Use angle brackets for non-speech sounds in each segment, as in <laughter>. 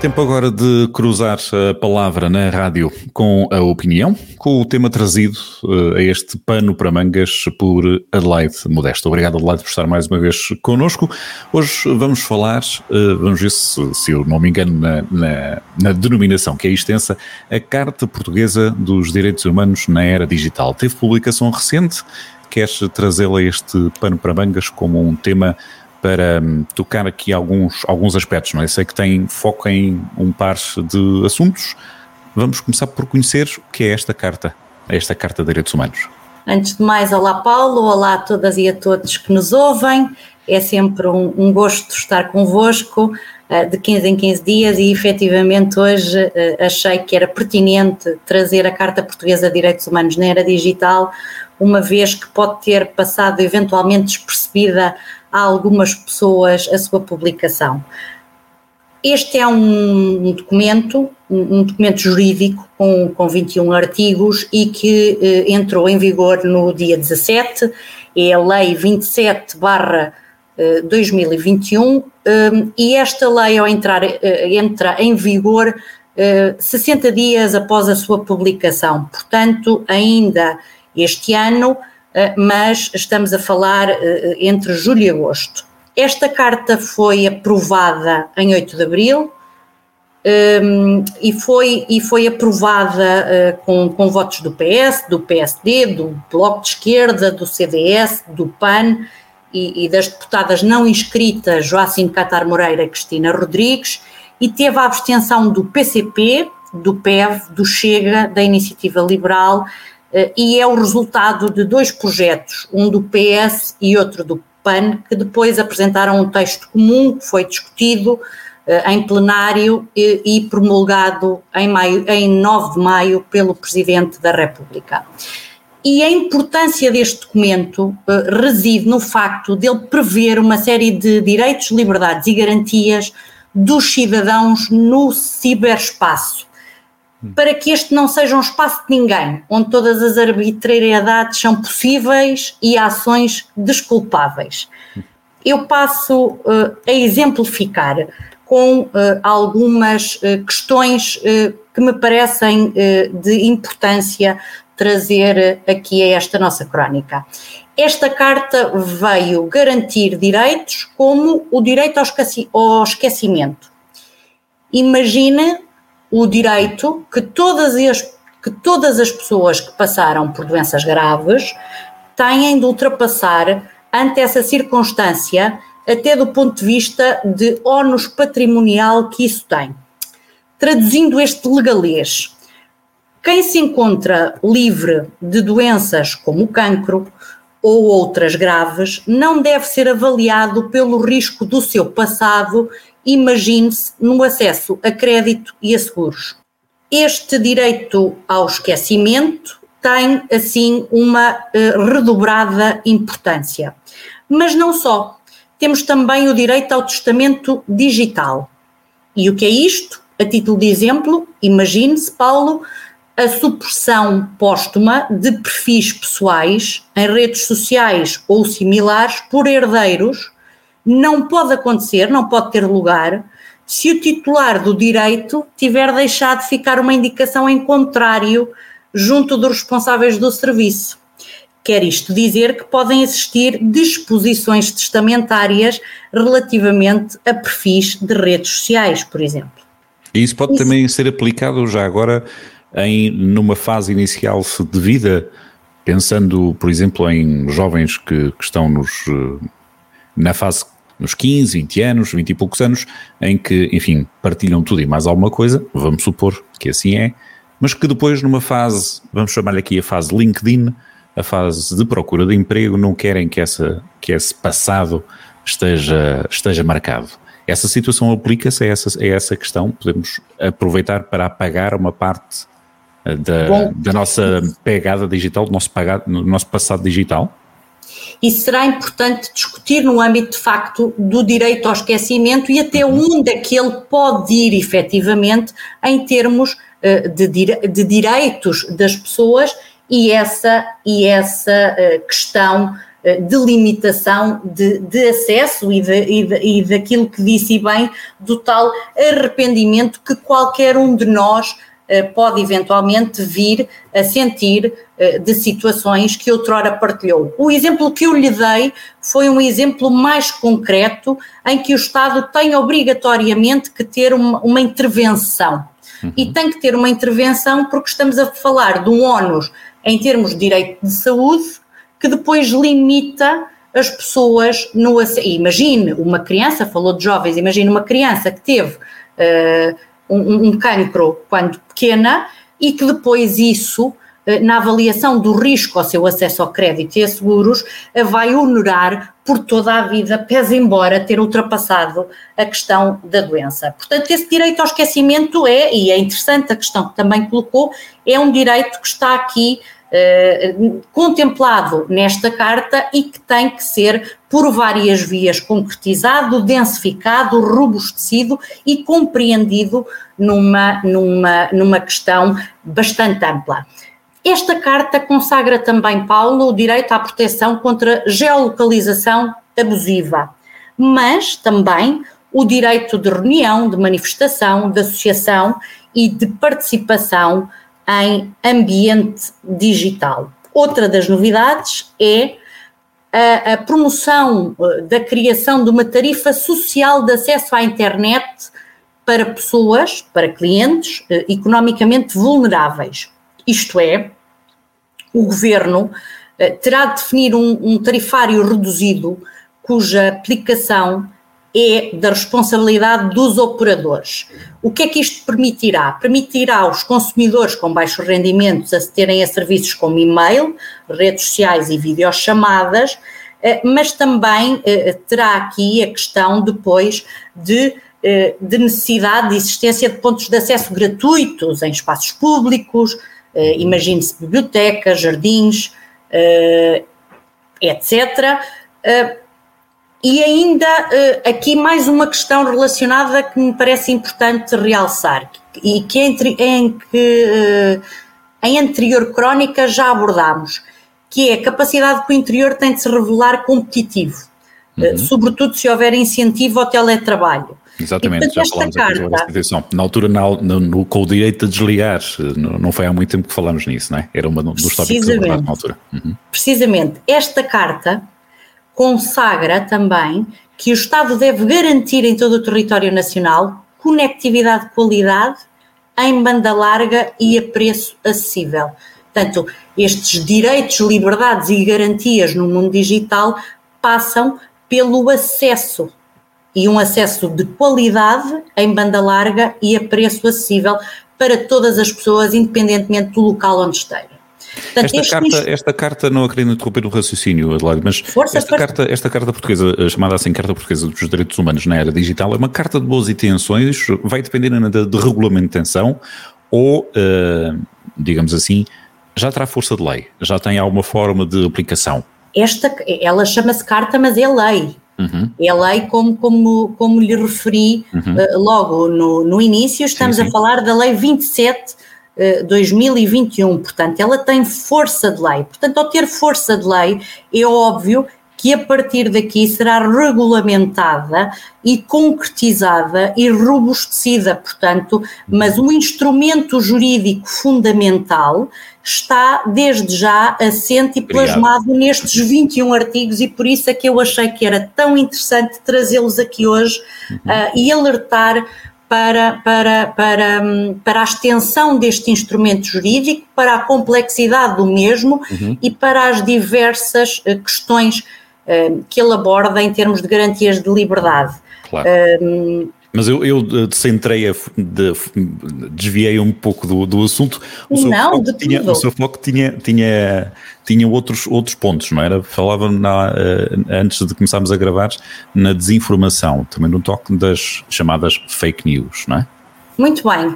Tempo agora de cruzar a palavra na rádio com a opinião, com o tema trazido uh, a este pano para mangas por Adelaide Modesto. Obrigado, Adelaide, por estar mais uma vez connosco. Hoje vamos falar, uh, vamos ver se, se, eu não me engano na, na, na, denominação que é extensa, a Carta Portuguesa dos Direitos Humanos na Era Digital. Teve publicação recente, queres trazê-la este pano para mangas como um tema para hum, tocar aqui alguns, alguns aspectos, não é? Sei que tem foco em um par de assuntos. Vamos começar por conhecer o que é esta carta, esta Carta de Direitos Humanos. Antes de mais, olá Paulo, olá a todas e a todos que nos ouvem. É sempre um, um gosto estar convosco uh, de 15 em 15 dias e efetivamente hoje uh, achei que era pertinente trazer a Carta Portuguesa de Direitos Humanos na Era Digital, uma vez que pode ter passado eventualmente despercebida a algumas pessoas a sua publicação. Este é um documento, um documento jurídico com, com 21 artigos e que eh, entrou em vigor no dia 17, é a Lei 27 barra 2021 eh, e esta lei ao entrar eh, entra em vigor 60 dias após a sua publicação, portanto ainda este ano eh, mas estamos a falar eh, entre julho e agosto. Esta carta foi aprovada em 8 de abril um, ehm, e, foi, e foi aprovada uh, com, com votos do PS, do PSD, do Bloco de Esquerda, do CDS, do PAN e, e das deputadas não inscritas Joacim Catar Moreira e Cristina Rodrigues e teve a abstenção do PCP, do PEV, do Chega, da Iniciativa Liberal eh, e é o resultado de dois projetos, um do PS e outro do PAN, que depois apresentaram um texto comum que foi discutido eh, em plenário e, promulgado em, maio, em 9 de maio pelo Presidente da República. E a importância deste documento uh, reside no facto dele prever uma série de direitos, liberdades e garantias dos cidadãos no ciberespaço para que este não seja um espaço de ninguém, onde todas as arbitrariedades são possíveis e ações desculpáveis. Eu passo uh, a exemplificar com uh, algumas uh, questões que me parecem de importância trazer aqui a esta nossa crónica. Esta carta veio garantir direitos como o direito ao esquecimento. Imagina o direito que todas as, que todas as pessoas que passaram por doenças graves têm de ultrapassar ante essa circunstância, até do ponto de vista de ónus patrimonial que isso tem. Traduzindo este legalês, quem se encontra livre de doenças como o cancro ou outras graves não deve ser avaliado pelo risco do seu passado imagine-se no acesso a crédito e a seguros. Este direito ao esquecimento tem, assim, uma uh, redobrada importância. Mas não só. Temos também o direito ao testamento digital. E o que é isto? A título de exemplo, imagine-se, Paulo, a supressão póstuma de perfis pessoais em redes sociais ou similares por herdeiros não pode acontecer, não pode ter lugar, se o titular do direito tiver deixado de ficar uma indicação em contrário junto dos responsáveis do serviço. Quer isto dizer que podem existir disposições testamentárias relativamente a perfis de redes sociais, por exemplo. E isso pode isso. também ser aplicado já agora em numa fase inicial de vida, pensando, por exemplo, em jovens que, que estão nos, eh, na fase nos 15, 20 anos, 20 e poucos anos, em que, enfim, partilham tudo e mais alguma coisa, vamos supor que assim é, mas que depois numa fase, vamos chamar-lhe aqui a fase LinkedIn, a fase de procura de emprego, não querem que, essa, que esse passado esteja, esteja marcado. Essa situação aplica-se a essa, a essa questão, podemos aproveitar para apagar uma parte eh, da, da nossa pegada digital, do nosso, pagado, do nosso passado digital? E será importante discutir no âmbito de facto do direito ao esquecimento e até uhum. onde é que ele pode ir efetivamente em termos uh, de, de direitos das pessoas e essa, e essa questão de limitação de, de acesso e, de, e, de, e daquilo que disse bem, do tal arrependimento que qualquer um de nós eh, pode eventualmente vir a sentir eh, de situações que outrora partilhou. O exemplo que eu lhe dei foi um exemplo mais concreto em que o Estado tem obrigatoriamente que ter uma, uma intervenção. Uhum. E tem que ter uma intervenção porque estamos a falar de um ónus em termos de direito de saúde que depois limita as pessoas no. Imagine uma criança, falou de jovens, imagine uma criança que teve. Uh, um, um cancro quando pequena e que depois isso eh, na avaliação do risco ao seu acesso ao crédito e a seguros, eh, vai honorar por toda a vida, pese embora ter ultrapassado a questão da doença. Portanto, esse direito ao esquecimento é, e é interessante a questão que também colocou, é um direito que está aqui contemplado nesta carta e que tem que ser por várias vias concretizado, densificado, robustecido e compreendido numa, numa, numa questão bastante ampla. Esta carta consagra também, Paulo, o direito à proteção contra geolocalização abusiva, mas também o direito de reunião, de manifestação, de associação e de participação em ambiente digital. Outra das novidades é a, a, promoção eh, da criação de uma tarifa social de acesso à internet para pessoas, para clientes eh, economicamente vulneráveis. Isto é, o governo eh, terá de definir um, um tarifário reduzido cuja aplicação é da responsabilidade dos operadores. O que é que isto permitirá? Permitirá aos consumidores com baixos rendimentos acederem a serviços como e-mail, redes sociais e videochamadas, eh, mas também eh, terá aqui a questão depois de, eh, de necessidade de existência de pontos de acesso gratuitos em espaços públicos, imagine-se bibliotecas, jardins, etc e ainda uh, aqui mais uma questão relacionada que me parece importante realçar e que em, em que uh, em anterior crónica já abordámos, que é a capacidade que o interior tem de se revelar competitivo, eh, uhum. uh, sobretudo se houver incentivo ao teletrabalho. Exatamente, e, portanto, já falamos carta, aqui atenção. Na altura, na, no, no, com o direito de desligar, não, não foi há muito tempo que falámos nisso, não é? Era uma dos tópicos abordados na altura. Uhum. Precisamente, esta carta consagra também que o Estado deve garantir em todo o território nacional conectividade de qualidade em banda larga e a preço acessível. Portanto, estes direitos, liberdades e garantias no mundo digital passam pelo acesso e um acesso de qualidade em banda larga e a preço acessível para todas as pessoas, independentemente do local onde estejam. Portanto, esta, carta, esta carta, não a querendo interromper o raciocínio, Adelaide, mas força, esta. Carta, esta carta portuguesa, eh, chamada assim Carta Portuguesa dos Direitos Humanos na Era Digital, é uma carta de boas intenções, vai depender de, de regulamentação ou, uh, digamos assim, já terá força de lei, já tem alguma forma de aplicação? Esta, ela chama-se carta, mas é lei. Uhum. É lei como, como, como lhe referi uhum. uh, logo no, no início, estamos sim, sim. a falar da lei 27 2021, portanto, ela tem força de lei. Portanto, ao ter força de lei, é óbvio que a partir daqui será regulamentada e concretizada e robustecida, portanto, mas um instrumento jurídico fundamental está desde já assente e plasmado Obrigado. nestes 21 artigos e por isso é que eu achei que era tão interessante trazê-los aqui hoje uhum. uh, e alertar para, para, para, para a extensão deste instrumento jurídico, para a complexidade do mesmo uhum. e para as diversas eh, questões uh, que ele aborda em termos de garantias de liberdade. Claro. Uh, mas eu, eu centrei, a, de, desviei um pouco do, do assunto. O seu não, foco, tinha, o seu foco tinha, tinha, tinha outros, outros pontos, não era? Falava na, eh, antes de começarmos a gravar na desinformação, também no toque das chamadas fake news, não é? Muito bem.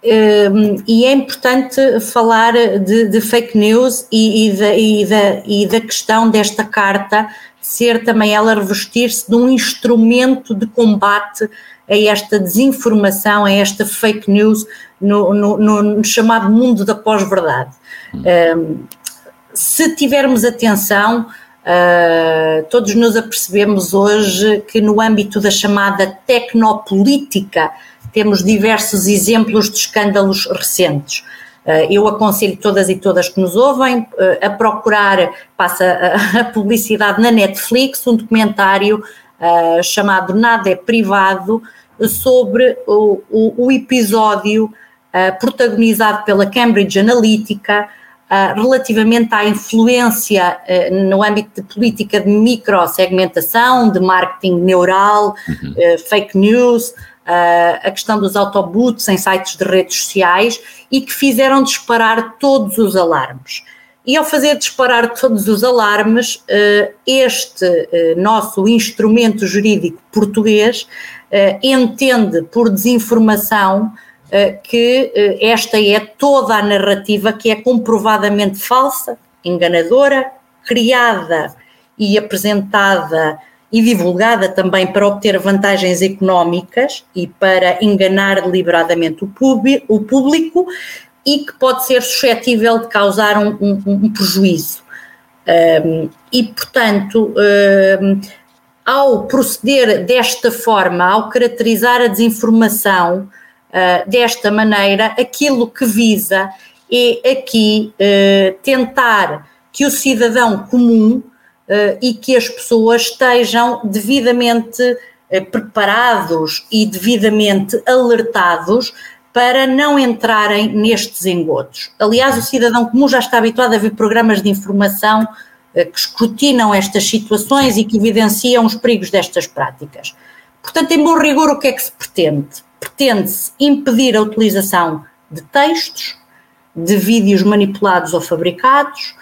Um, e é importante falar de, de fake news e, e, da, e, da, e da questão desta carta ser também ela revestir-se de um instrumento de combate a esta desinformação, a esta fake news no, no, no chamado mundo da pós-verdade. Um, se tivermos atenção, uh, todos nos apercebemos hoje que no âmbito da chamada tecnopolítica temos diversos exemplos de escândalos recentes. Uh, eu aconselho todas e todas que nos ouvem uh, a procurar, passa <laughs> a, publicidade na Netflix, um documentário chamado Nada é Privado, sobre o, o, o episódio protagonizado pela Cambridge Analytica relativamente à influência no âmbito de política de microsegmentação, de marketing neural, uhum. uh, fake news, a questão dos autobots em sites de redes sociais e que fizeram disparar todos os alarmes. E ao fazer disparar todos os alarmes, este nosso instrumento jurídico português entende por desinformação eh, que eh, esta é toda a narrativa que é comprovadamente falsa, enganadora, criada e apresentada e divulgada também para obter vantagens económicas e para enganar deliberadamente o público e que pode ser suscetível de causar um, um, um prejuízo. Um, e, portanto, ao proceder desta forma, ao caracterizar a desinformação, uh, desta maneira, aquilo que visa é aqui uh, tentar que o cidadão comum e que as pessoas estejam devidamente preparados e devidamente alertados para não entrarem nestes engodos. Aliás, o cidadão comum já está habituado a ver programas de informação que escrutinam estas situações e que evidenciam os perigos destas práticas. Portanto, em bom rigor, o que é que se pretende? pretende-se impedir a utilização de textos, de vídeos manipulados ou fabricados,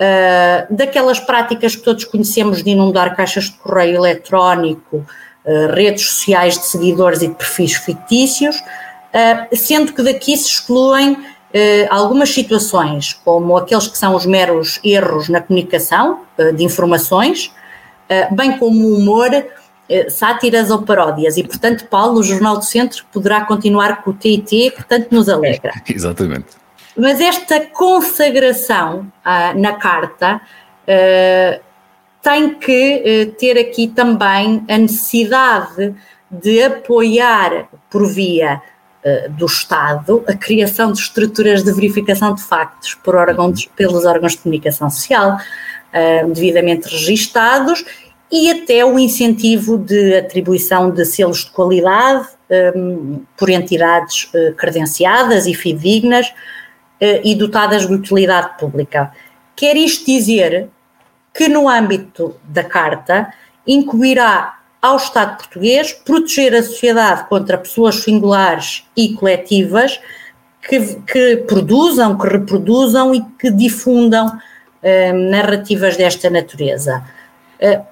uh, daquelas práticas que todos conhecemos de inundar caixas de correio eletrónico, uh, redes sociais de seguidores e de perfis fictícios, uh, sendo que daqui se excluem algumas situações, como aqueles que são os meros erros na comunicação de informações, bem como o humor sátiras ou paródias e, portanto, Paulo, o Jornal do Centro, poderá continuar com o TIT, que tanto nos alegra. <laughs> Exatamente. Mas esta consagração ah, na carta ah, tem que ah, ter aqui também a necessidade de apoiar, por via do Estado, a criação de estruturas de verificação de factos por órgãos, pelos órgãos de comunicação social devidamente registados e até o incentivo de atribuição de selos de qualidade um, por entidades credenciadas e fidedignas e dotadas de utilidade pública. Quer isto dizer que, no âmbito da Carta, incumbirá ao Estado português proteger a sociedade contra pessoas singulares e coletivas que, que produzam, que reproduzam e que difundam hum, narrativas desta natureza. Uh,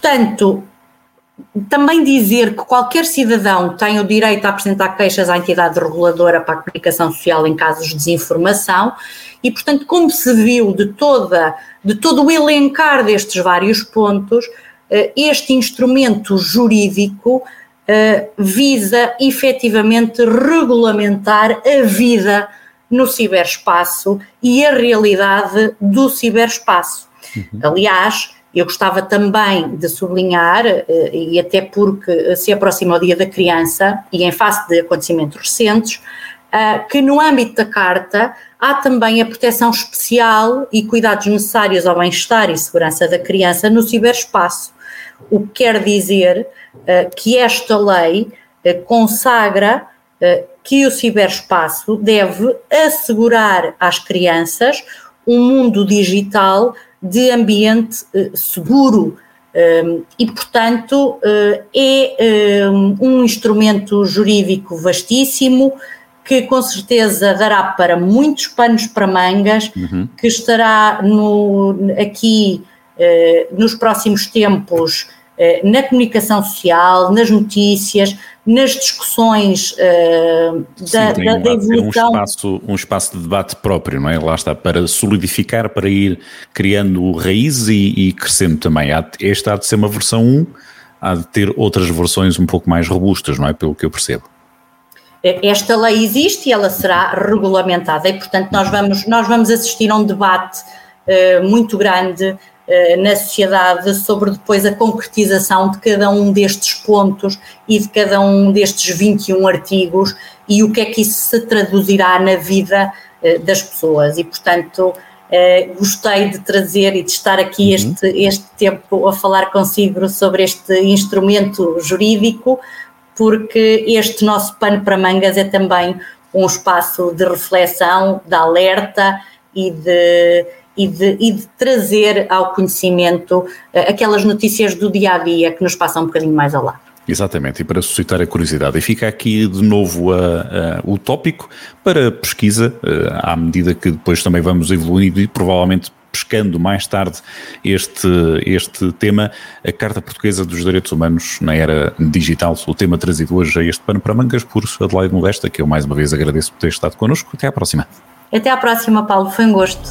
Portanto, também dizer que qualquer cidadão tem o direito a apresentar queixas à entidade reguladora para a comunicação social em casos de desinformação e, portanto, como se viu de, toda, de todo o elencar destes vários pontos, eh, este instrumento jurídico eh, visa efetivamente regulamentar a vida no ciberespaço e a realidade do ciberespaço. Uhum. Aliás, eu gostava também de sublinhar, eh, e até porque se aproxima o Dia da Criança e em face de acontecimentos recentes, eh, que no âmbito da Carta há também a proteção especial e cuidados necessários ao bem-estar e segurança da criança no ciberespaço. O que quer dizer eh, que esta lei consagra que o ciberespaço deve assegurar às crianças um mundo digital de ambiente uh, seguro um, e, portanto, uh, é um, um instrumento jurídico vastíssimo que com certeza dará para muitos panos para mangas, uhum. que estará no, aqui nos próximos tempos na comunicação social, nas notícias, nas discussões uh, da, Sim, da, da evolução. Um espaço, um espaço de debate próprio, não é? Lá está, para solidificar, para ir criando raízes e, e crescendo também. Esta há de ser uma versão 1, há de ter outras versões um pouco mais robustas, não é? Pelo que eu percebo. esta lei existe e ela será regulamentada e, portanto, nós vamos, nós vamos assistir a um debate uh, muito grande na sociedade sobre depois a concretização de cada um destes pontos e de cada um destes 21 artigos e o que é que isso se traduzirá na vida uh, das pessoas. E, portanto, gostei de trazer e de estar aqui uhum. este, este tempo a falar consigo sobre este instrumento jurídico porque este nosso pano para mangas é também um espaço de reflexão, de alerta e de, e de, e de trazer ao conhecimento eh, aquelas notícias do dia a dia que nos passam um bocadinho mais ao lado. Exatamente, e para suscitar a curiosidade. E fica aqui de novo a, a, o tópico para pesquisa, eh, à medida que depois também vamos evoluindo e provavelmente pescando mais tarde este, este tema, a Carta Portuguesa dos Direitos Humanos na Era Digital, o tema trazido hoje a este pano para mangas por Adelaide Modesta, que eu mais uma vez agradeço por ter estado connosco. Até à próxima. Até à próxima, Paulo. Foi um gosto.